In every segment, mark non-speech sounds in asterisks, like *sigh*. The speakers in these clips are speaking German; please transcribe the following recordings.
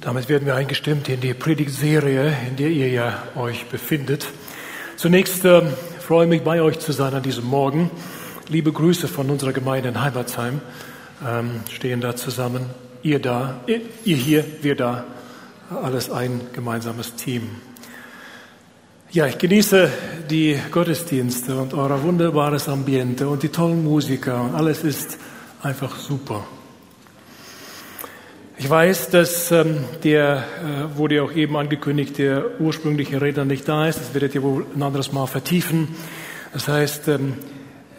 Damit werden wir eingestimmt in die Predigtserie, in der ihr ja euch befindet. Zunächst äh, freue ich mich, bei euch zu sein an diesem Morgen. Liebe Grüße von unserer Gemeinde in Heimatsheim. Ähm, stehen da zusammen. Ihr da, ihr, hier, wir da. Alles ein gemeinsames Team. Ja, ich genieße die Gottesdienste und euer wunderbares Ambiente und die tollen Musiker und alles ist einfach super. Ich weiß, dass ähm, der, äh, wurde ja auch eben angekündigt, der ursprüngliche Redner nicht da ist. Das werdet ihr wohl ein anderes Mal vertiefen. Das heißt, ähm,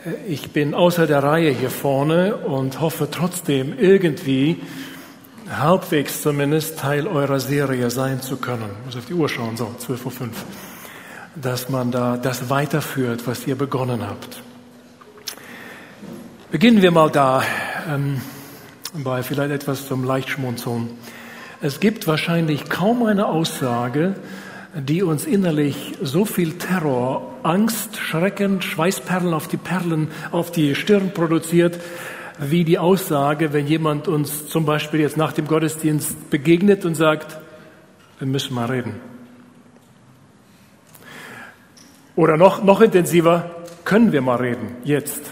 äh, ich bin außer der Reihe hier vorne und hoffe trotzdem irgendwie halbwegs zumindest Teil eurer Serie sein zu können. Ich muss auf die Uhr schauen, so 12.05 Uhr. Dass man da das weiterführt, was ihr begonnen habt. Beginnen wir mal da. Ähm, bei vielleicht etwas zum Leichtschmunzeln. Es gibt wahrscheinlich kaum eine Aussage, die uns innerlich so viel Terror, Angst, Schrecken, Schweißperlen auf die Perlen, auf die Stirn produziert, wie die Aussage, wenn jemand uns zum Beispiel jetzt nach dem Gottesdienst begegnet und sagt, wir müssen mal reden. Oder noch, noch intensiver, können wir mal reden, jetzt.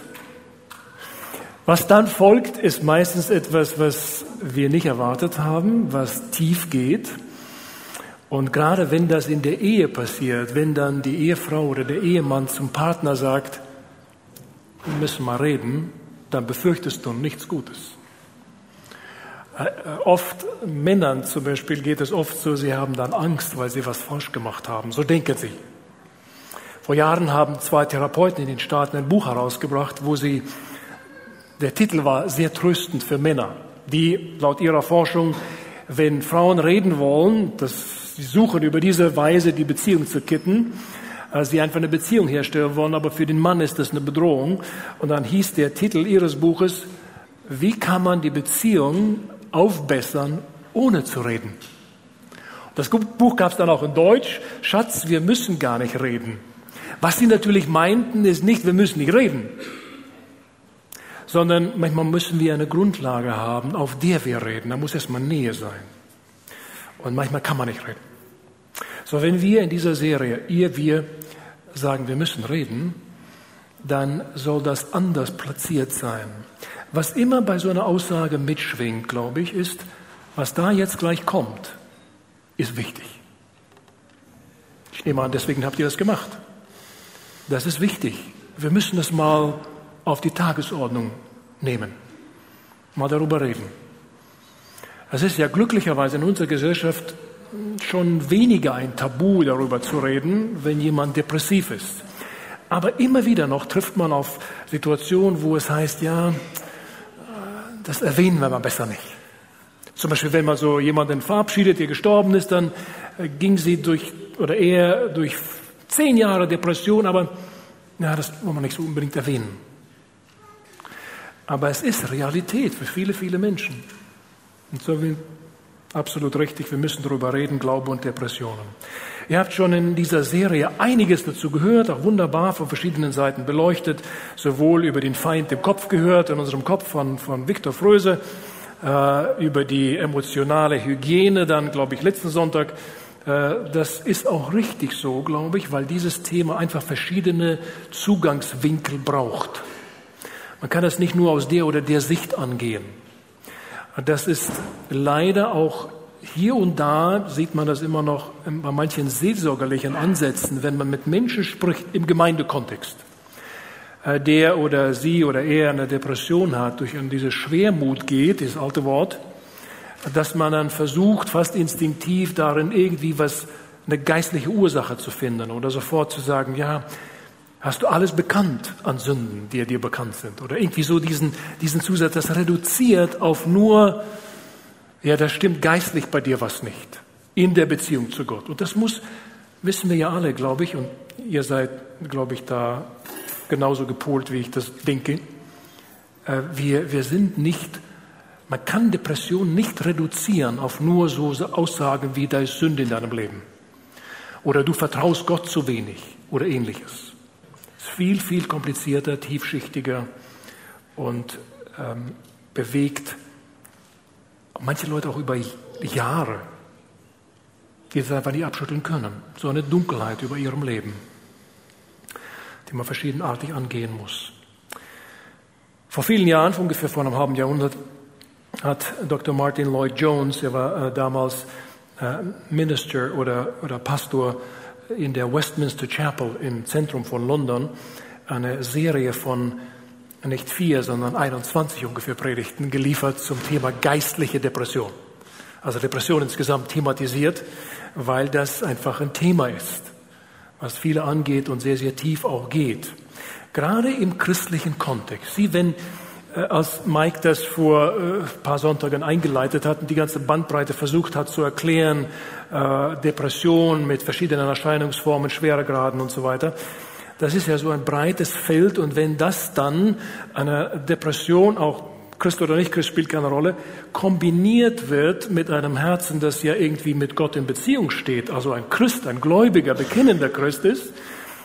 Was dann folgt, ist meistens etwas, was wir nicht erwartet haben, was tief geht. Und gerade wenn das in der Ehe passiert, wenn dann die Ehefrau oder der Ehemann zum Partner sagt, wir müssen mal reden, dann befürchtest du nichts Gutes. Äh, äh, oft Männern zum Beispiel geht es oft so, sie haben dann Angst, weil sie was falsch gemacht haben. So denken sie. Vor Jahren haben zwei Therapeuten in den Staaten ein Buch herausgebracht, wo sie der Titel war sehr tröstend für Männer, die laut ihrer Forschung, wenn Frauen reden wollen, dass sie suchen über diese Weise die Beziehung zu kitten, äh, sie einfach eine Beziehung herstellen wollen, aber für den Mann ist das eine Bedrohung. Und dann hieß der Titel ihres Buches, wie kann man die Beziehung aufbessern, ohne zu reden? Das Buch gab es dann auch in Deutsch, Schatz, wir müssen gar nicht reden. Was sie natürlich meinten, ist nicht, wir müssen nicht reden sondern manchmal müssen wir eine Grundlage haben, auf der wir reden. Da muss erstmal Nähe sein. Und manchmal kann man nicht reden. So, wenn wir in dieser Serie, ihr, wir, sagen, wir müssen reden, dann soll das anders platziert sein. Was immer bei so einer Aussage mitschwingt, glaube ich, ist, was da jetzt gleich kommt, ist wichtig. Ich nehme an, deswegen habt ihr das gemacht. Das ist wichtig. Wir müssen das mal auf die Tagesordnung nehmen, mal darüber reden. Es ist ja glücklicherweise in unserer Gesellschaft schon weniger ein Tabu, darüber zu reden, wenn jemand depressiv ist. Aber immer wieder noch trifft man auf Situationen, wo es heißt, ja, das erwähnen wir mal besser nicht. Zum Beispiel, wenn man so jemanden verabschiedet, der gestorben ist, dann äh, ging sie durch, oder er durch zehn Jahre Depression, aber ja, das wollen wir nicht so unbedingt erwähnen. Aber es ist Realität für viele, viele Menschen. Und so wie absolut richtig, wir müssen darüber reden, Glaube und Depressionen. Ihr habt schon in dieser Serie einiges dazu gehört, auch wunderbar von verschiedenen Seiten beleuchtet, sowohl über den Feind im Kopf gehört, in unserem Kopf von, von Viktor Fröse, äh, über die emotionale Hygiene, dann glaube ich letzten Sonntag. Äh, das ist auch richtig so, glaube ich, weil dieses Thema einfach verschiedene Zugangswinkel braucht. Man kann das nicht nur aus der oder der Sicht angehen. Das ist leider auch hier und da sieht man das immer noch bei manchen seelsorgerlichen Ansätzen, wenn man mit Menschen spricht im Gemeindekontext. Äh, der oder sie oder er eine Depression hat, durch diese Schwermut geht, dieses alte Wort, dass man dann versucht, fast instinktiv darin irgendwie was, eine geistliche Ursache zu finden oder sofort zu sagen, ja, Hast du alles bekannt an Sünden, die dir bekannt sind? Oder irgendwie so diesen, diesen Zusatz, das reduziert auf nur, ja, da stimmt geistlich bei dir was nicht. In der Beziehung zu Gott. Und das muss, wissen wir ja alle, glaube ich, und ihr seid, glaube ich, da genauso gepolt, wie ich das denke. Äh, wir, wir sind nicht, man kann Depression nicht reduzieren auf nur so Aussagen wie, da ist Sünde in deinem Leben. Oder du vertraust Gott zu wenig oder ähnliches viel, viel komplizierter, tiefschichtiger und ähm, bewegt manche Leute auch über Jahre. die es einfach nicht abschütteln können. So eine Dunkelheit über ihrem Leben, die man verschiedenartig angehen muss. Vor vielen Jahren, ungefähr vor einem halben Jahrhundert, hat Dr. Martin Lloyd Jones, er war äh, damals äh, Minister oder, oder Pastor in der Westminster Chapel im Zentrum von London, eine Serie von nicht vier, sondern 21 ungefähr Predigten geliefert zum Thema geistliche Depression. Also Depression insgesamt thematisiert, weil das einfach ein Thema ist, was viele angeht und sehr, sehr tief auch geht. Gerade im christlichen Kontext. Sie, wenn als Mike das vor ein äh, paar Sonntagen eingeleitet hat und die ganze Bandbreite versucht hat zu erklären, äh, Depression mit verschiedenen Erscheinungsformen, Schweregraden und so weiter, das ist ja so ein breites Feld und wenn das dann eine Depression, auch Christ oder nicht Christ spielt keine Rolle, kombiniert wird mit einem Herzen, das ja irgendwie mit Gott in Beziehung steht, also ein Christ, ein gläubiger, bekennender Christ ist,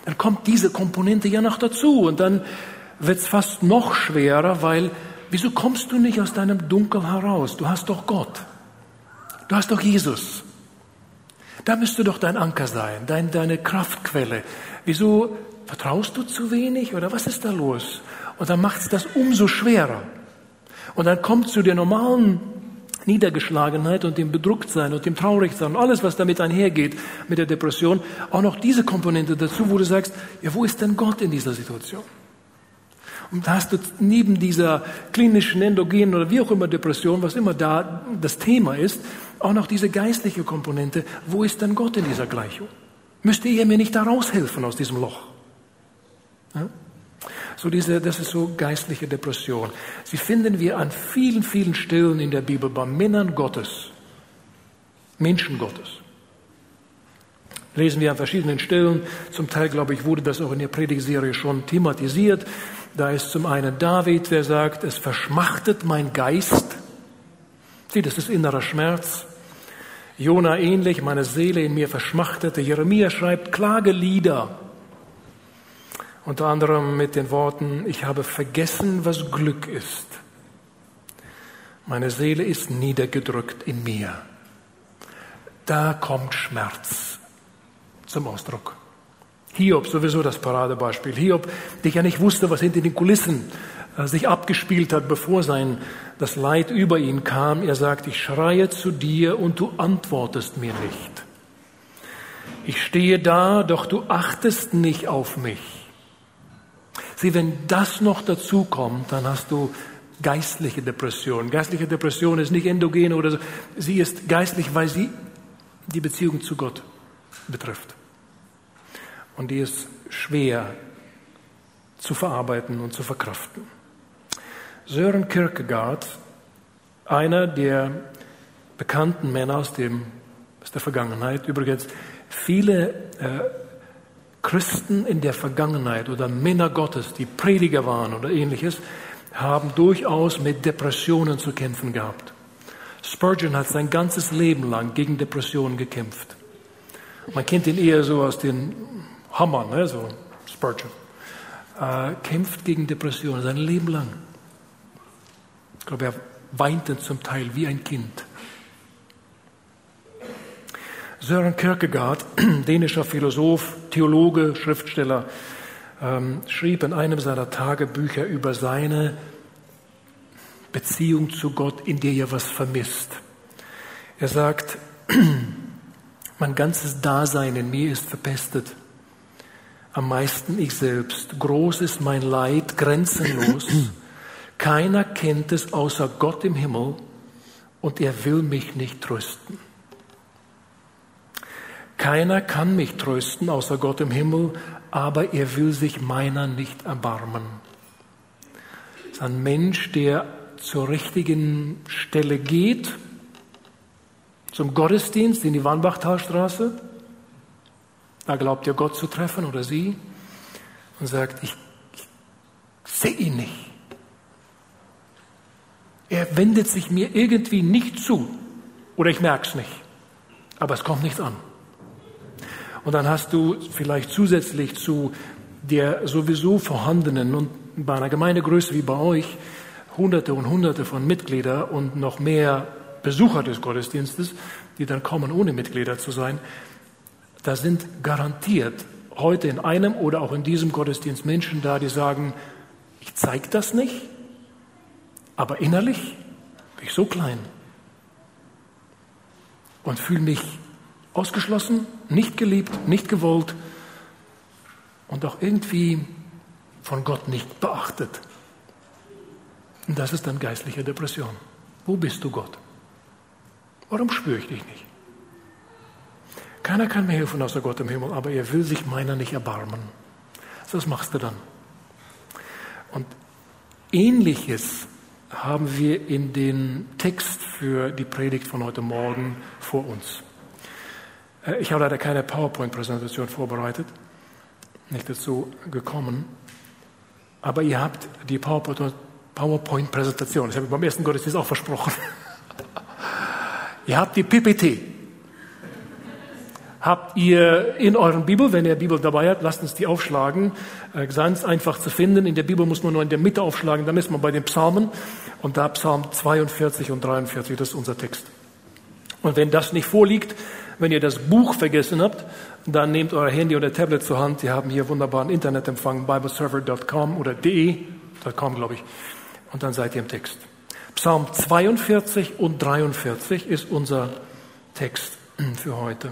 dann kommt diese Komponente ja noch dazu und dann wird es fast noch schwerer, weil wieso kommst du nicht aus deinem Dunkel heraus? Du hast doch Gott. Du hast doch Jesus. Da müsste doch dein Anker sein, dein, deine Kraftquelle. Wieso Vertraust du zu wenig oder was ist da los? Und dann macht es das umso schwerer. Und dann kommt zu der normalen Niedergeschlagenheit und dem Bedrucktsein und dem Traurigsein und alles, was damit einhergeht mit der Depression, auch noch diese Komponente dazu, wo du sagst, ja, wo ist denn Gott in dieser Situation? Und da hast du neben dieser klinischen, endogenen oder wie auch immer Depression, was immer da das Thema ist, auch noch diese geistliche Komponente. Wo ist denn Gott in dieser Gleichung? Müsste er mir nicht da raushelfen aus diesem Loch? Ja? So diese, das ist so geistliche Depression. Sie finden wir an vielen, vielen Stellen in der Bibel bei Männern Gottes, Menschen Gottes. Lesen wir an verschiedenen Stellen. Zum Teil, glaube ich, wurde das auch in der Predigserie schon thematisiert. Da ist zum einen David, der sagt, es verschmachtet mein Geist. Sieh, das ist innerer Schmerz. Jona ähnlich, meine Seele in mir verschmachtete. Jeremia schreibt Klagelieder unter anderem mit den Worten, ich habe vergessen, was Glück ist. Meine Seele ist niedergedrückt in mir. Da kommt Schmerz zum Ausdruck. Hiob, sowieso das Paradebeispiel. Hiob, der ja nicht wusste, was hinter den Kulissen äh, sich abgespielt hat, bevor sein, das Leid über ihn kam. Er sagt, ich schreie zu dir und du antwortest mir nicht. Ich stehe da, doch du achtest nicht auf mich. Sieh, wenn das noch dazu kommt, dann hast du geistliche Depression. Geistliche Depression ist nicht endogen oder so. Sie ist geistlich, weil sie die Beziehung zu Gott betrifft. Und die ist schwer zu verarbeiten und zu verkraften. Sören Kierkegaard, einer der bekannten Männer aus, dem, aus der Vergangenheit, übrigens viele äh, Christen in der Vergangenheit oder Männer Gottes, die Prediger waren oder ähnliches, haben durchaus mit Depressionen zu kämpfen gehabt. Spurgeon hat sein ganzes Leben lang gegen Depressionen gekämpft. Man kennt ihn eher so aus den Hammern, ne, so Spurgeon. Äh, kämpft gegen Depressionen sein Leben lang. Ich glaube, er weinte zum Teil wie ein Kind. Søren Kierkegaard, *clears throat* dänischer Philosoph, Theologe, Schriftsteller, ähm, schrieb in einem seiner Tagebücher über seine Beziehung zu Gott, in der er was vermisst. Er sagt, *clears throat* mein ganzes Dasein in mir ist verpestet. Am meisten ich selbst. Groß ist mein Leid, grenzenlos. Keiner kennt es außer Gott im Himmel und er will mich nicht trösten. Keiner kann mich trösten außer Gott im Himmel, aber er will sich meiner nicht erbarmen. Das ist ein Mensch, der zur richtigen Stelle geht, zum Gottesdienst in die Wannbachtalstraße. Da glaubt er Gott zu treffen oder sie und sagt, ich, ich sehe ihn nicht. Er wendet sich mir irgendwie nicht zu oder ich merke es nicht, aber es kommt nichts an. Und dann hast du vielleicht zusätzlich zu der sowieso vorhandenen und bei einer Gemeindegröße wie bei euch hunderte und hunderte von Mitgliedern und noch mehr Besucher des Gottesdienstes, die dann kommen, ohne Mitglieder zu sein. Da sind garantiert heute in einem oder auch in diesem Gottesdienst Menschen da, die sagen, ich zeige das nicht, aber innerlich bin ich so klein und fühle mich ausgeschlossen, nicht geliebt, nicht gewollt und auch irgendwie von Gott nicht beachtet. Und das ist dann geistliche Depression. Wo bist du Gott? Warum spüre ich dich nicht? Keiner kann mir helfen außer Gott im Himmel, aber er will sich meiner nicht erbarmen. Was machst du dann? Und ähnliches haben wir in den Text für die Predigt von heute Morgen vor uns. Äh, ich habe leider keine PowerPoint-Präsentation vorbereitet, nicht dazu gekommen, aber ihr habt die PowerPoint-Präsentation, das habe ich beim ersten Gottesdienst auch versprochen. *laughs* ihr habt die PPT habt ihr in euren Bibel, wenn ihr Bibel dabei habt, lasst uns die aufschlagen. Äh, ganz einfach zu finden. In der Bibel muss man nur in der Mitte aufschlagen, dann ist man bei den Psalmen. Und da Psalm 42 und 43, das ist unser Text. Und wenn das nicht vorliegt, wenn ihr das Buch vergessen habt, dann nehmt euer Handy oder Tablet zur Hand. Die haben hier wunderbaren Internetempfang, bibleserver.com oder de.com, glaube ich. Und dann seid ihr im Text. Psalm 42 und 43 ist unser Text für heute.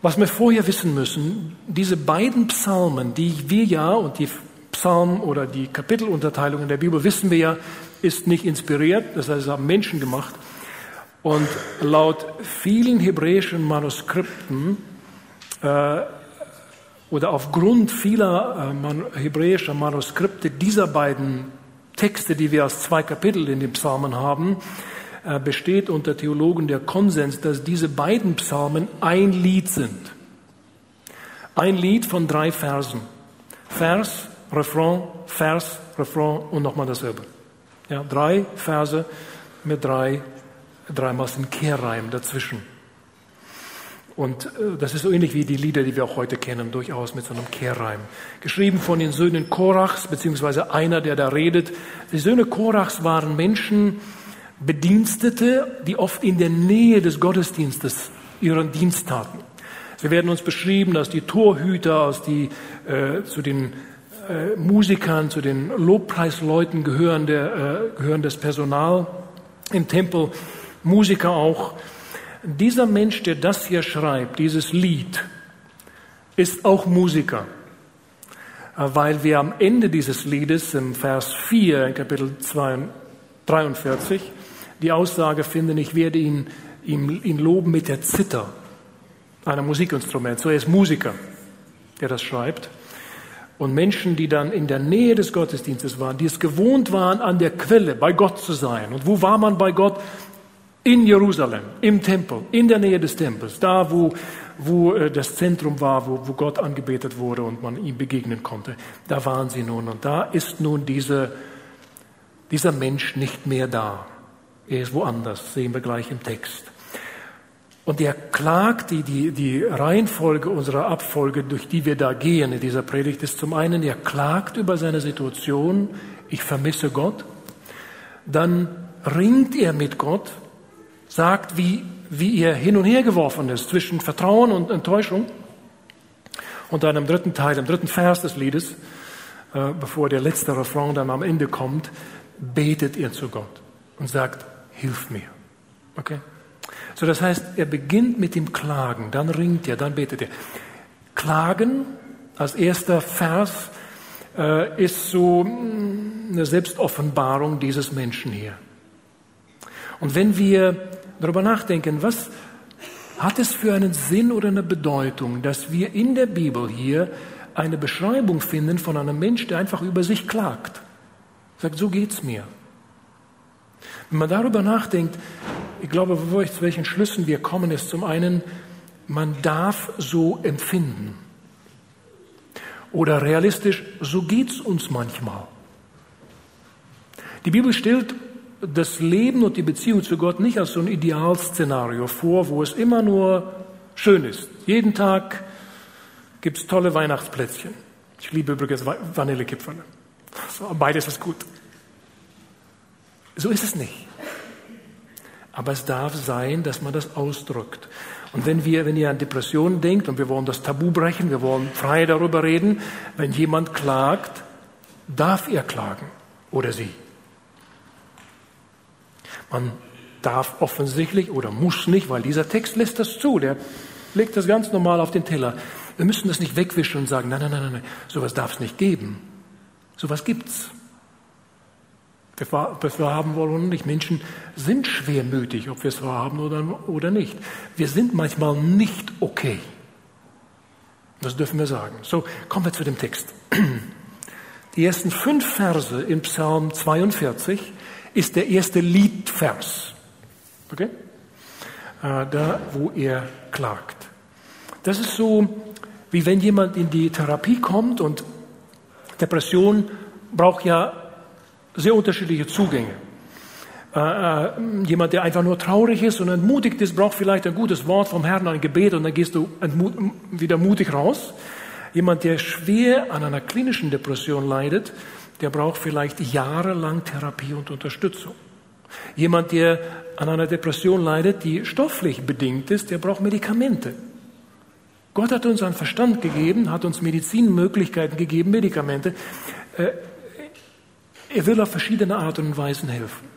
Was wir vorher wissen müssen, diese beiden Psalmen, die wir ja und die Psalm oder die Kapitelunterteilung in der Bibel wissen wir ja, ist nicht inspiriert, das heißt, es haben Menschen gemacht. Und laut vielen hebräischen Manuskripten äh, oder aufgrund vieler äh, man, hebräischer Manuskripte dieser beiden Texte, die wir als zwei Kapitel in den Psalmen haben, besteht unter Theologen der Konsens, dass diese beiden Psalmen ein Lied sind. Ein Lied von drei Versen. Vers, Refrain, Vers, Refrain und nochmal dasselbe. Ja, drei Verse mit drei, dreimal ein Kehrreim dazwischen. Und äh, das ist so ähnlich wie die Lieder, die wir auch heute kennen, durchaus mit so einem Kehrreim. Geschrieben von den Söhnen Korachs, beziehungsweise einer, der da redet. Die Söhne Korachs waren Menschen, Bedienstete, die oft in der Nähe des Gottesdienstes ihren Dienst taten. Sie werden uns beschrieben als die Torhüter, als die äh, zu den äh, Musikern, zu den Lobpreisleuten gehörende, äh, gehörendes Personal im Tempel, Musiker auch. Dieser Mensch, der das hier schreibt, dieses Lied, ist auch Musiker, weil wir am Ende dieses Liedes im Vers 4 in Kapitel 43 die Aussage finden, ich werde ihn, ihn, ihn loben mit der Zither, einem Musikinstrument. So er ist Musiker, der das schreibt. Und Menschen, die dann in der Nähe des Gottesdienstes waren, die es gewohnt waren, an der Quelle bei Gott zu sein. Und wo war man bei Gott? In Jerusalem, im Tempel, in der Nähe des Tempels, da wo, wo äh, das Zentrum war, wo, wo Gott angebetet wurde und man ihm begegnen konnte. Da waren sie nun. Und da ist nun diese, dieser Mensch nicht mehr da. Er ist woanders, sehen wir gleich im Text. Und er klagt, die, die, die Reihenfolge unserer Abfolge, durch die wir da gehen in dieser Predigt, ist zum einen, er klagt über seine Situation, ich vermisse Gott. Dann ringt er mit Gott, sagt, wie, wie er hin und her geworfen ist zwischen Vertrauen und Enttäuschung. Und dann im dritten Teil, im dritten Vers des Liedes, äh, bevor der letzte Refrain dann am Ende kommt, betet er zu Gott und sagt, hilf mir. Okay? So, das heißt, er beginnt mit dem Klagen, dann ringt er, dann betet er. Klagen als erster Vers äh, ist so mm, eine Selbstoffenbarung dieses Menschen hier. Und wenn wir darüber nachdenken, was hat es für einen Sinn oder eine Bedeutung, dass wir in der Bibel hier eine Beschreibung finden von einem Mensch, der einfach über sich klagt. Sagt, so geht's mir. Wenn man darüber nachdenkt, ich glaube, zu welchen Schlüssen wir kommen, ist zum einen, man darf so empfinden. Oder realistisch, so geht's uns manchmal. Die Bibel stellt das Leben und die Beziehung zu Gott nicht als so ein Idealszenario vor, wo es immer nur schön ist. Jeden Tag gibt's tolle Weihnachtsplätzchen. Ich liebe übrigens Vanillekipferle. beides ist gut. So ist es nicht. Aber es darf sein, dass man das ausdrückt. Und wenn wir, wenn ihr an Depressionen denkt und wir wollen das Tabu brechen, wir wollen frei darüber reden, wenn jemand klagt, darf er klagen oder sie. Man darf offensichtlich oder muss nicht, weil dieser Text lässt das zu, der legt das ganz normal auf den Teller. Wir müssen das nicht wegwischen und sagen, nein, nein, nein, nein, sowas darf es nicht geben. Sowas gibt's. Ob wir es haben wollen oder nicht. Menschen sind schwermütig, ob wir es haben oder, oder nicht. Wir sind manchmal nicht okay. Das dürfen wir sagen. So, kommen wir zu dem Text. *clears throat* Die ersten fünf Verse im Psalm 42 ist der erste Liedvers. Okay? Äh, da, wo er klagt. Das ist so, wie wenn jemand in die Therapie kommt und Depression braucht ja sehr unterschiedliche Zugänge. Äh, äh, jemand, der einfach nur traurig ist und entmutigt ist, braucht vielleicht ein gutes Wort vom Herrn, ein Gebet und dann gehst du wieder mutig raus. Jemand, der schwer an einer klinischen Depression leidet, der braucht vielleicht jahrelang Therapie und Unterstützung. Jemand, der an einer Depression leidet, die stofflich bedingt ist, der braucht Medikamente. Gott hat uns einen Verstand gegeben, hat uns Medizinmöglichkeiten gegeben, Medikamente. Er will auf verschiedene Art und Weisen helfen.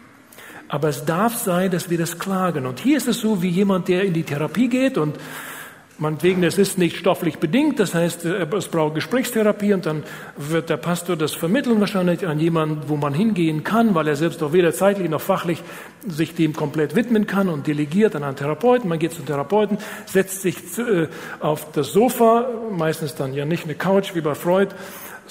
Aber es darf sein, dass wir das klagen. Und hier ist es so, wie jemand, der in die Therapie geht und Meinetwegen, es ist nicht stofflich bedingt, das heißt, es braucht Gesprächstherapie und dann wird der Pastor das vermitteln wahrscheinlich an jemanden, wo man hingehen kann, weil er selbst auch weder zeitlich noch fachlich sich dem komplett widmen kann und delegiert an einen Therapeuten. Man geht zum Therapeuten, setzt sich äh, auf das Sofa, meistens dann ja nicht eine Couch wie bei Freud,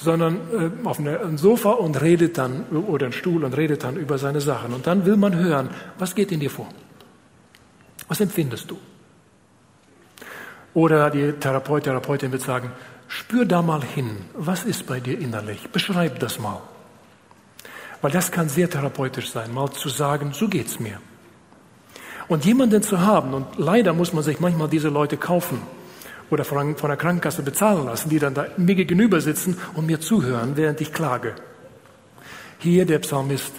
sondern äh, auf ein Sofa und redet dann, oder einen Stuhl und redet dann über seine Sachen. Und dann will man hören, was geht in dir vor? Was empfindest du? Oder die Therapeut, Therapeutin wird sagen, spür da mal hin, was ist bei dir innerlich? Beschreib das mal. Weil das kann sehr therapeutisch sein, mal zu sagen, so geht's mir. Und jemanden zu haben, und leider muss man sich manchmal diese Leute kaufen oder von der Krankenkasse bezahlen lassen, die dann da mir gegenüber sitzen und mir zuhören, während ich klage. Hier der Psalmist,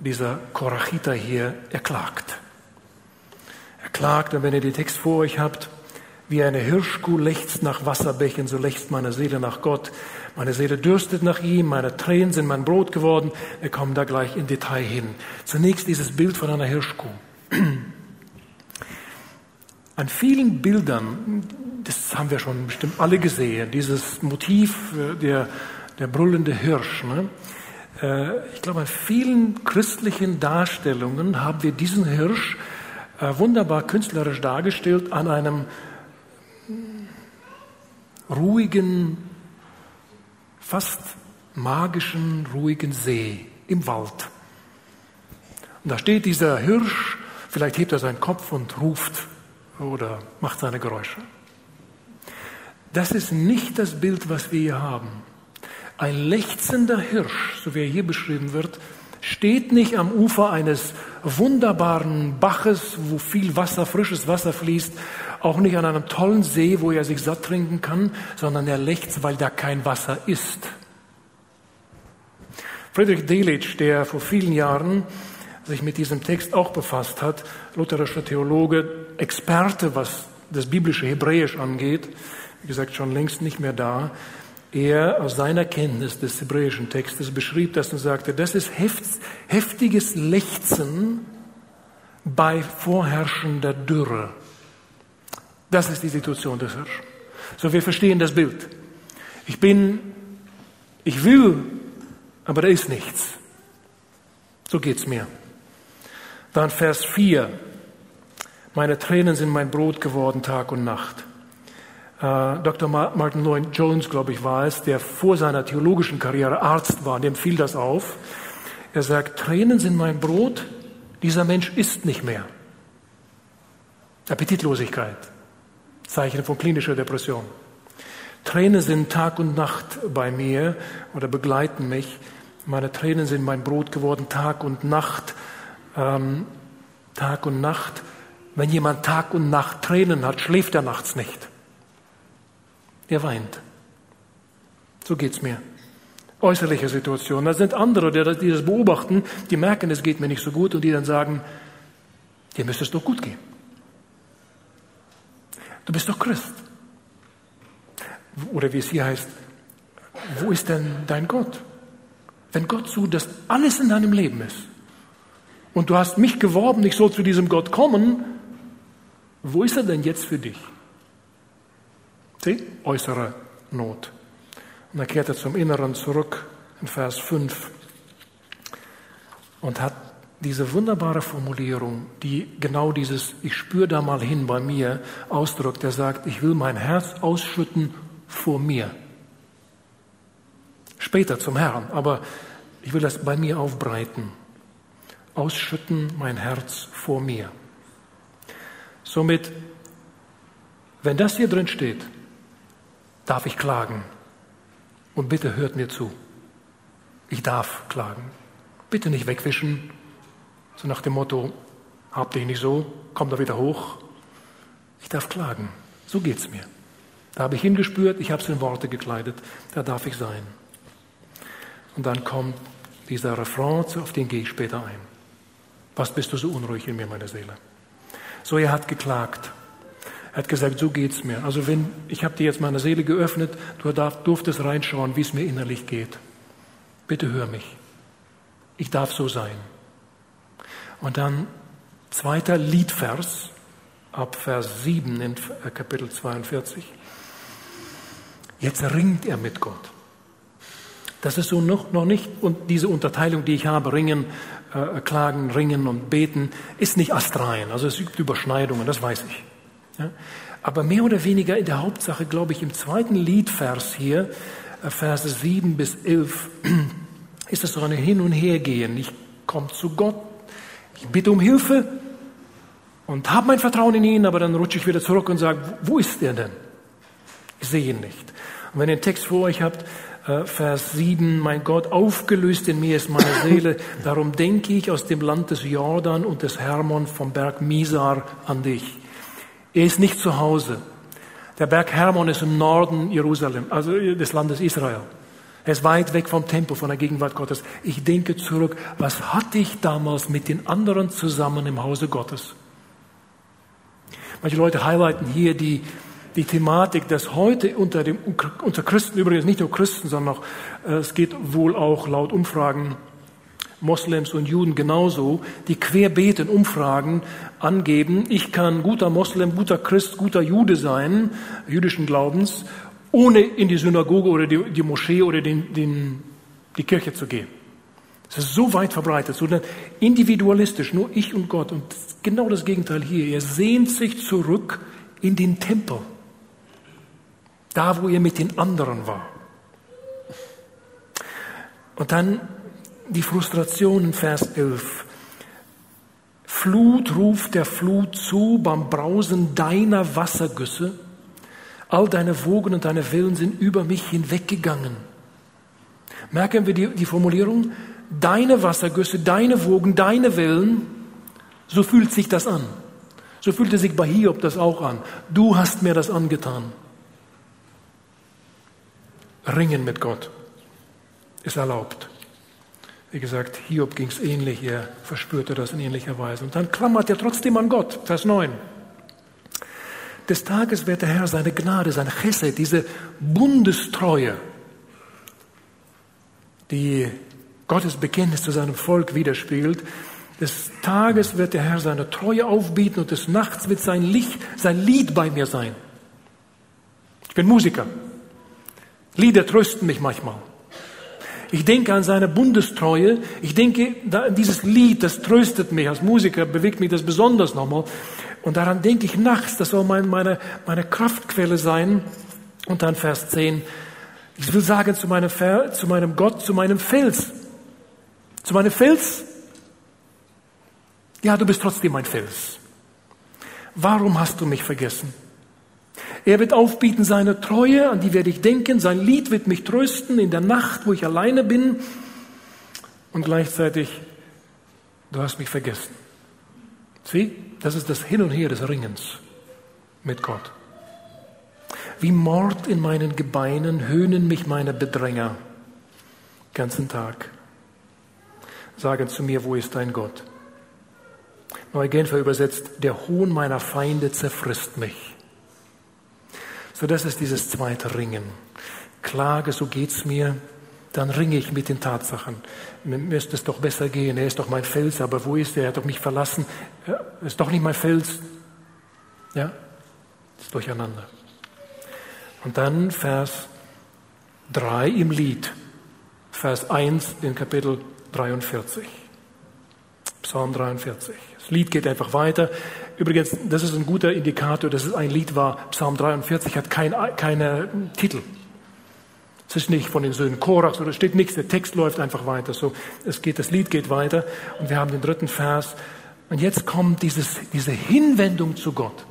dieser Korachita hier, er klagt. Er klagt, und wenn ihr den Text vor euch habt, wie eine Hirschkuh lechzt nach Wasserbächen, so lechzt meine Seele nach Gott. Meine Seele dürstet nach ihm, meine Tränen sind mein Brot geworden. Wir kommen da gleich im Detail hin. Zunächst dieses Bild von einer Hirschkuh. An vielen Bildern, das haben wir schon bestimmt alle gesehen, dieses Motiv äh, der, der brüllende Hirsch. Ne? Äh, ich glaube, an vielen christlichen Darstellungen haben wir diesen Hirsch äh, wunderbar künstlerisch dargestellt an einem ruhigen, fast magischen, ruhigen See im Wald. Und da steht dieser Hirsch, vielleicht hebt er seinen Kopf und ruft oder macht seine Geräusche. Das ist nicht das Bild, was wir hier haben. Ein lechzender Hirsch, so wie er hier beschrieben wird, steht nicht am Ufer eines wunderbaren Baches, wo viel Wasser, frisches Wasser fließt, auch nicht an einem tollen See, wo er sich satt trinken kann, sondern er lechzt, weil da kein Wasser ist. Friedrich Delitzsch, der vor vielen Jahren sich mit diesem Text auch befasst hat, lutherischer Theologe, Experte, was das biblische Hebräisch angeht, wie gesagt, schon längst nicht mehr da, er aus seiner Kenntnis des hebräischen Textes beschrieb das und sagte, das ist heftiges Lechzen bei vorherrschender Dürre. Das ist die Situation des Hirsch. So, wir verstehen das Bild. Ich bin, ich will, aber da ist nichts. So geht's mir. Dann Vers 4. Meine Tränen sind mein Brot geworden Tag und Nacht. Äh, Dr. Martin Lloyd Jones, glaube ich, war es, der vor seiner theologischen Karriere Arzt war, dem fiel das auf. Er sagt, Tränen sind mein Brot, dieser Mensch isst nicht mehr. Appetitlosigkeit, Zeichen von klinischer Depression. Tränen sind Tag und Nacht bei mir oder begleiten mich. Meine Tränen sind mein Brot geworden, Tag und Nacht. Ähm, Tag und Nacht. Wenn jemand Tag und Nacht Tränen hat, schläft er nachts nicht er weint. So geht's mir. Äußerliche Situation. Da sind andere, die das beobachten, die merken, es geht mir nicht so gut und die dann sagen, Dir müsste es doch gut gehen. Du bist doch Christ. Oder wie es hier heißt, wo ist denn dein Gott? Wenn Gott so, dass alles in deinem Leben ist und du hast mich geworben, ich soll zu diesem Gott kommen, wo ist er denn jetzt für dich? Die äußere Not. Und er kehrte zum Inneren zurück in Vers 5 und hat diese wunderbare Formulierung, die genau dieses Ich spüre da mal hin bei mir ausdrückt. Er sagt, ich will mein Herz ausschütten vor mir. Später zum Herrn, aber ich will das bei mir aufbreiten. Ausschütten mein Herz vor mir. Somit, wenn das hier drin steht, darf ich klagen. Und bitte hört mir zu. Ich darf klagen. Bitte nicht wegwischen, so nach dem Motto, habt ihr nicht so, kommt da wieder hoch. Ich darf klagen. So geht's mir. Da habe ich hingespürt, ich habe es in Worte gekleidet, da darf ich sein. Und dann kommt dieser Refrain, auf den gehe ich später ein. Was bist du so unruhig in mir, meine Seele? So, er hat geklagt. Er hat gesagt, so geht's mir. Also wenn, ich habe dir jetzt meine Seele geöffnet, du darf, durftest reinschauen, wie es mir innerlich geht. Bitte hör mich. Ich darf so sein. Und dann zweiter Liedvers ab Vers 7 in Kapitel 42. Jetzt ringt er mit Gott. Das ist so noch, noch nicht, und diese Unterteilung, die ich habe, ringen, äh, klagen, ringen und beten, ist nicht astrein. Also es gibt Überschneidungen, das weiß ich. Ja? Aber mehr oder weniger in der Hauptsache, glaube ich, im zweiten Liedvers hier, äh, Verse 7 bis 11, *clears throat* ist es so ein Hin- und Hergehen. Ich komme zu Gott, ich bitte um Hilfe und habe mein Vertrauen in ihn, aber dann rutsche ich wieder zurück und sage, wo ist er denn? Ich sehe ihn nicht. Und wenn ihr den Text vor euch habt, äh, Vers 7, mein Gott, aufgelöst in mir ist meine Seele, darum denke ich aus dem Land des Jordan und des Hermon vom Berg Misar an dich. Er ist nicht zu Hause. Der Berg Hermon ist im Norden Jerusalem, also des Landes Israel. Er ist weit weg vom Tempel, von der Gegenwart Gottes. Ich denke zurück, was hatte ich damals mit den anderen zusammen im Hause Gottes? Manche Leute highlighten hier die, die Thematik, dass heute unter, dem, unter Christen, übrigens nicht nur Christen, sondern auch, äh, es geht wohl auch laut Umfragen Moslems und Juden genauso, die querbeet in Umfragen angeben, ich kann guter Moslem, guter Christ, guter Jude sein, jüdischen Glaubens, ohne in die Synagoge oder die, die Moschee oder den, den, die Kirche zu gehen. Es ist so weit verbreitet, so individualistisch, nur ich und Gott. Und genau das Gegenteil hier. Er sehnt sich zurück in den Tempel. Da, wo er mit den anderen war. Und dann die Frustration in Vers 11. Flut ruft der Flut zu beim Brausen deiner Wassergüsse. All deine Wogen und deine Wellen sind über mich hinweggegangen. Merken wir die, die Formulierung? Deine Wassergüsse, deine Wogen, deine Wellen, so fühlt sich das an. So fühlte sich bei Hiob das auch an. Du hast mir das angetan. Ringen mit Gott ist erlaubt. Wie gesagt, Hiob ging es ähnlich, er verspürte das in ähnlicher Weise. Und dann klammert er trotzdem an Gott, Vers 9. Des Tages wird der Herr seine Gnade, seine Chesed, diese Bundestreue, die Gottes Bekenntnis zu seinem Volk widerspiegelt, des Tages wird der Herr seine Treue aufbieten und des Nachts wird sein Licht, sein Lied bei mir sein. Ich bin Musiker. Lieder trösten mich manchmal. Ich denke an seine Bundestreue. Ich denke an dieses Lied, das tröstet mich. Als Musiker bewegt mich das besonders nochmal. Und daran denke ich nachts. Das soll meine, meine, meine Kraftquelle sein. Und dann Vers 10. Ich will sagen zu meinem, zu meinem Gott, zu meinem Fels. Zu meinem Fels. Ja, du bist trotzdem mein Fels. Warum hast du mich vergessen? Er wird aufbieten seine Treue, an die werde ich denken. Sein Lied wird mich trösten in der Nacht, wo ich alleine bin. Und gleichzeitig, du hast mich vergessen. Sieh, das ist das Hin und Her des Ringens mit Gott. Wie Mord in meinen Gebeinen höhnen mich meine Bedränger ganzen Tag. Sagen zu mir, wo ist dein Gott? Neue Genfer übersetzt, der Hohn meiner Feinde zerfrisst mich. So, das ist dieses zweite Ringen. Klage, so geht's mir, dann ringe ich mit den Tatsachen. Mir müsste es doch besser gehen. Er ist doch mein Fels, aber wo ist er? Er hat doch mich verlassen. Er ist doch nicht mein Fels. Ja, ist durcheinander. Und dann Vers 3 im Lied, Vers 1 in Kapitel 43. Psalm 43. Das Lied geht einfach weiter. Übrigens, das ist ein guter Indikator, dass es ein Lied war. Psalm 43 hat kein, keine Titel. Es ist nicht von den Söhnen Korachs oder steht nichts. Der Text läuft einfach weiter. So, es geht, das Lied geht weiter. Und wir haben den dritten Vers. Und jetzt kommt dieses, diese Hinwendung zu Gott.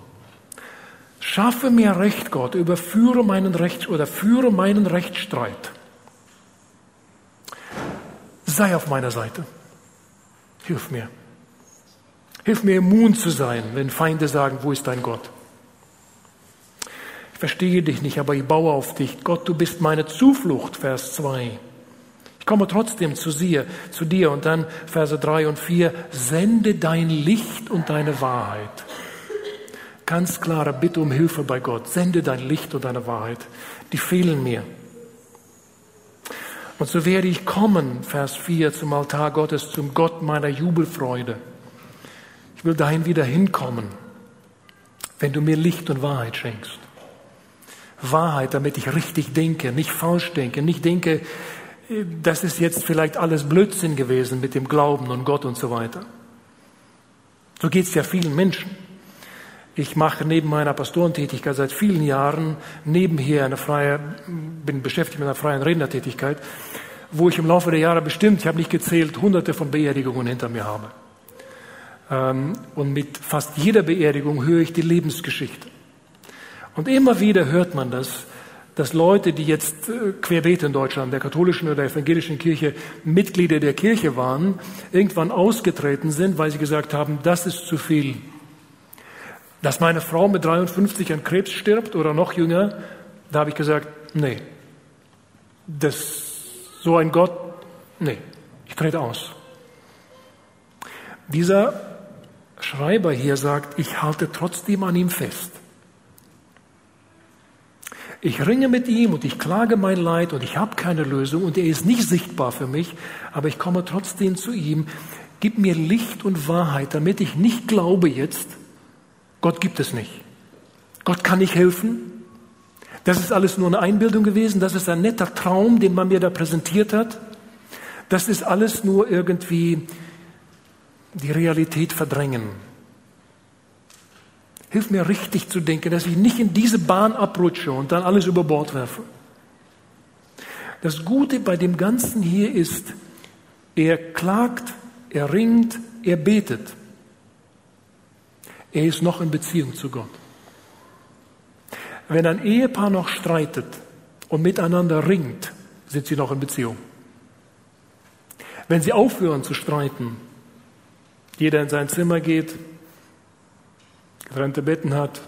Schaffe mir Recht, Gott, überführe meinen Recht oder führe meinen Rechtsstreit. Sei auf meiner Seite. Hilf mir. Hilf mir immun zu sein, wenn Feinde sagen, wo ist dein Gott? Ich verstehe dich nicht, aber ich baue auf dich. Gott, du bist meine Zuflucht, Vers 2. Ich komme trotzdem zu dir, zu dir. Und dann Verse 3 und 4, sende dein Licht und deine Wahrheit. Ganz klare Bitte um Hilfe bei Gott. Sende dein Licht und deine Wahrheit. Die fehlen mir. Und so werde ich kommen, Vers 4, zum Altar Gottes, zum Gott meiner Jubelfreude. Ich will dahin wieder hinkommen, wenn du mir Licht und Wahrheit schenkst. Wahrheit, damit ich richtig denke, nicht falsch denke, nicht denke, das ist jetzt vielleicht alles Blödsinn gewesen mit dem Glauben und Gott und so weiter. So geht es ja vielen Menschen. Ich mache neben meiner Pastorentätigkeit seit vielen Jahren nebenher eine freie, bin beschäftigt mit einer freien Rednertätigkeit, wo ich im Laufe der Jahre bestimmt, ich habe nicht gezählt, hunderte von Beerdigungen hinter mir habe. Ähm, und mit fast jeder Beerdigung höre ich die Lebensgeschichte. Und immer wieder hört man das, dass Leute, die jetzt äh, querbeet in Deutschland, der katholischen oder evangelischen Kirche, Mitglieder der Kirche waren, irgendwann ausgetreten sind, weil sie gesagt haben, das ist zu viel. Dass meine Frau mit 53 an Krebs stirbt oder noch jünger, da habe ich gesagt, nee, das, so ein Gott, nee, ich trete aus. Dieser Schreiber hier sagt, ich halte trotzdem an ihm fest. Ich ringe mit ihm und ich klage mein Leid und ich habe keine Lösung und er ist nicht sichtbar für mich, aber ich komme trotzdem zu ihm. Gib mir Licht und Wahrheit, damit ich nicht glaube jetzt, Gott gibt es nicht. Gott kann nicht helfen. Das ist alles nur eine Einbildung gewesen. Das ist ein netter Traum, den man mir da präsentiert hat. Das ist alles nur irgendwie die Realität verdrängen. Hilf mir richtig zu denken, dass ich nicht in diese Bahn abrutsche und dann alles über Bord werfe. Das Gute bei dem Ganzen hier ist, er klagt, er ringt, er betet. Er ist noch in Beziehung zu Gott. Wenn ein Ehepaar noch streitet und miteinander ringt, sind sie noch in Beziehung. Wenn sie aufhören zu streiten, jeder in sein Zimmer geht, getrennte Betten hat,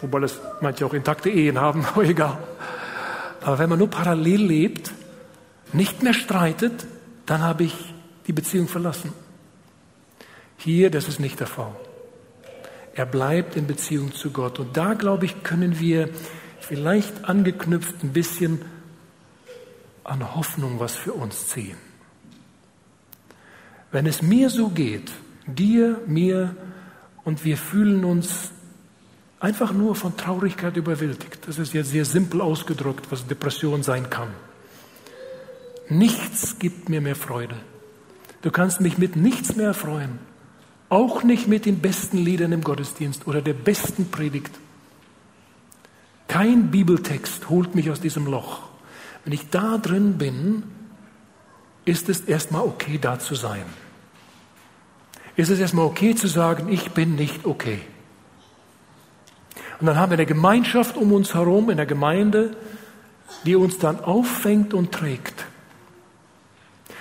wobei das manche auch intakte Ehen haben, *laughs* aber egal. Aber wenn man nur parallel lebt, nicht mehr streitet, dann habe ich die Beziehung verlassen. Hier, das ist nicht der Fall. Er bleibt in Beziehung zu Gott. Und da, glaube ich, können wir vielleicht angeknüpft ein bisschen an Hoffnung was für uns ziehen. Wenn es mir so geht, dir, mir, und wir fühlen uns einfach nur von Traurigkeit überwältigt. Das ist jetzt sehr simpel ausgedrückt, was Depression sein kann. Nichts gibt mir mehr Freude. Du kannst mich mit nichts mehr freuen. Auch nicht mit den besten Liedern im Gottesdienst oder der besten Predigt. Kein Bibeltext holt mich aus diesem Loch. Wenn ich da drin bin, ist es erstmal okay, da zu sein. Ist es erstmal okay zu sagen, ich bin nicht okay. Und dann haben wir eine Gemeinschaft um uns herum, in der Gemeinde, die uns dann auffängt und trägt.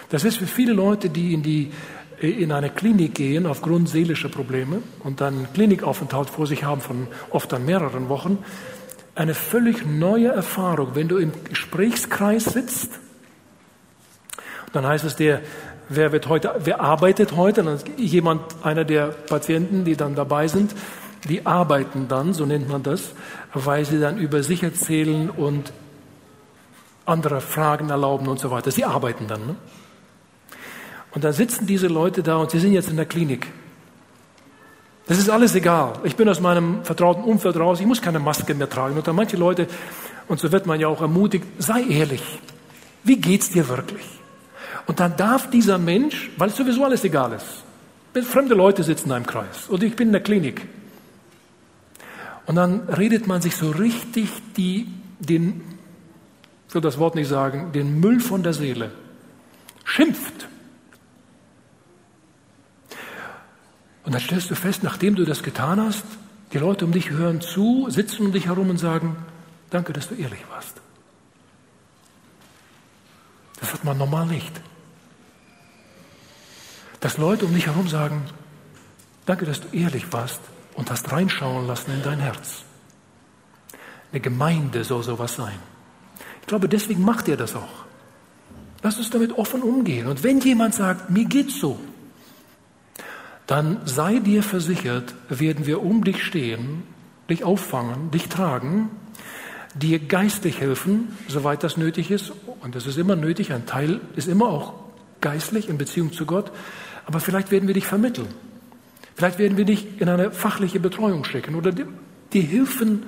Das ist für viele Leute, die in die in eine Klinik gehen aufgrund seelischer Probleme und dann einen Klinikaufenthalt vor sich haben von oft an mehreren Wochen, eine völlig neue Erfahrung, wenn du im Gesprächskreis sitzt. Dann heißt es, der wer, wird heute, wer arbeitet heute? Dann jemand, einer der Patienten, die dann dabei sind, die arbeiten dann, so nennt man das, weil sie dann über sich erzählen und andere Fragen erlauben und so weiter. Sie arbeiten dann. Ne? Und dann sitzen diese Leute da und sie sind jetzt in der Klinik. Das ist alles egal. Ich bin aus meinem vertrauten Umfeld raus. Ich muss keine Maske mehr tragen. Und dann manche Leute, und so wird man ja auch ermutigt, sei ehrlich. Wie geht's dir wirklich? Und dann darf dieser Mensch, weil sowieso alles egal ist, fremde Leute sitzen in einem Kreis und ich bin in der Klinik. Und dann redet man sich so richtig die, den, ich will das Wort nicht sagen, den Müll von der Seele. Schimpft. Und dann stellst du fest, nachdem du das getan hast, die Leute um dich hören zu, sitzen um dich herum und sagen, danke, dass du ehrlich warst. Das hat man normal nicht. Dass Leute um dich herum sagen, danke, dass du ehrlich warst und hast reinschauen lassen in dein Herz. Eine Gemeinde soll sowas sein. Ich glaube, deswegen macht er das auch. Lass uns damit offen umgehen. Und wenn jemand sagt, mir geht's so, dann sei dir versichert, werden wir um dich stehen, dich auffangen, dich tragen, dir geistig helfen, soweit das nötig ist. Und das ist immer nötig, ein Teil ist immer auch geistlich in Beziehung zu Gott. Aber vielleicht werden wir dich vermitteln. Vielleicht werden wir dich in eine fachliche Betreuung schicken oder dir helfen,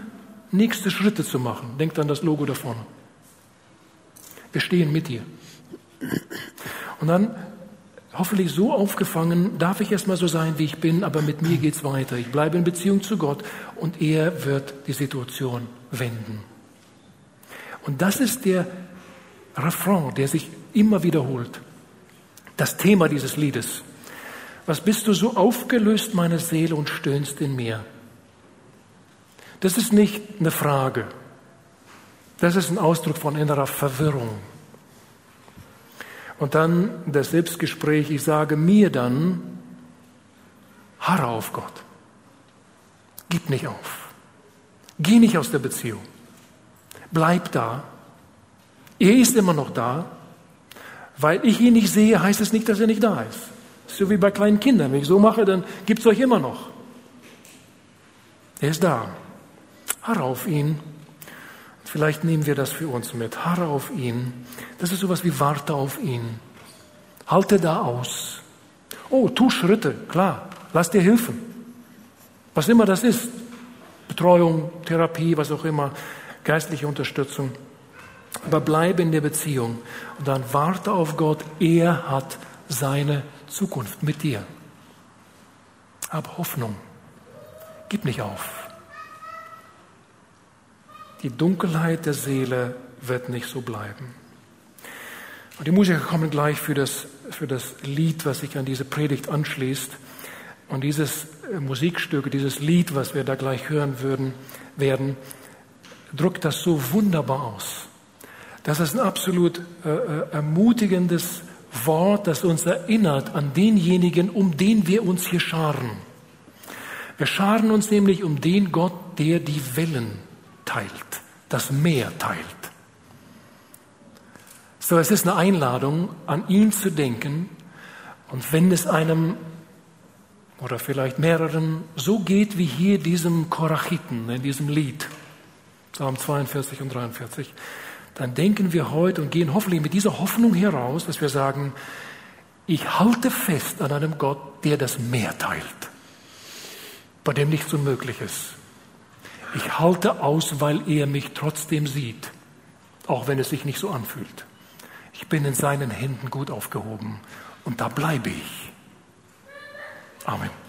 nächste Schritte zu machen. Denkt an das Logo da vorne. Wir stehen mit dir. Und dann hoffentlich so aufgefangen, darf ich erstmal so sein, wie ich bin, aber mit mir geht's weiter. Ich bleibe in Beziehung zu Gott und er wird die Situation wenden. Und das ist der Refrain, der sich immer wiederholt. Das Thema dieses Liedes. Was bist du so aufgelöst, meine Seele, und stöhnst in mir? Das ist nicht eine Frage. Das ist ein Ausdruck von innerer Verwirrung. Und dann das Selbstgespräch, ich sage mir dann, harre auf Gott. Gib nicht auf. Geh nicht aus der Beziehung. Bleib da. Er ist immer noch da. Weil ich ihn nicht sehe, heißt es nicht, dass er nicht da ist. So wie bei kleinen Kindern. Wenn ich so mache, dann gibt es euch immer noch. Er ist da. Harre auf ihn. Vielleicht nehmen wir das für uns mit. Harre auf ihn. Das ist sowas wie warte auf ihn. Halte da aus. Oh, tu Schritte, klar. Lass dir helfen. Was immer das ist. Betreuung, Therapie, was auch immer, geistliche Unterstützung. Aber bleibe in der Beziehung und dann warte auf Gott. Er hat seine Zukunft mit dir. Hab Hoffnung. Gib nicht auf. Die Dunkelheit der Seele wird nicht so bleiben. Und die Musiker kommen gleich für das, für das Lied, was sich an diese Predigt anschließt. Und dieses äh, Musikstück, dieses Lied, was wir da gleich hören würden, werden, drückt das so wunderbar aus. Das ist ein absolut äh, äh, ermutigendes Wort, das uns erinnert an denjenigen, um den wir uns hier scharen. Wir scharen uns nämlich um den Gott, der die Wellen teilt, das Meer teilt. So, es ist eine Einladung, an ihn zu denken. Und wenn es einem oder vielleicht mehreren so geht wie hier diesem Korachiten in diesem Lied, Psalm 42 und 43, dann denken wir heute und gehen hoffentlich mit dieser Hoffnung heraus, dass wir sagen, ich halte fest an einem Gott, der das Meer teilt, bei dem nichts unmöglich ist. Ich halte aus, weil er mich trotzdem sieht, auch wenn es sich nicht so anfühlt. Ich bin in seinen Händen gut aufgehoben und da bleibe ich. Amen.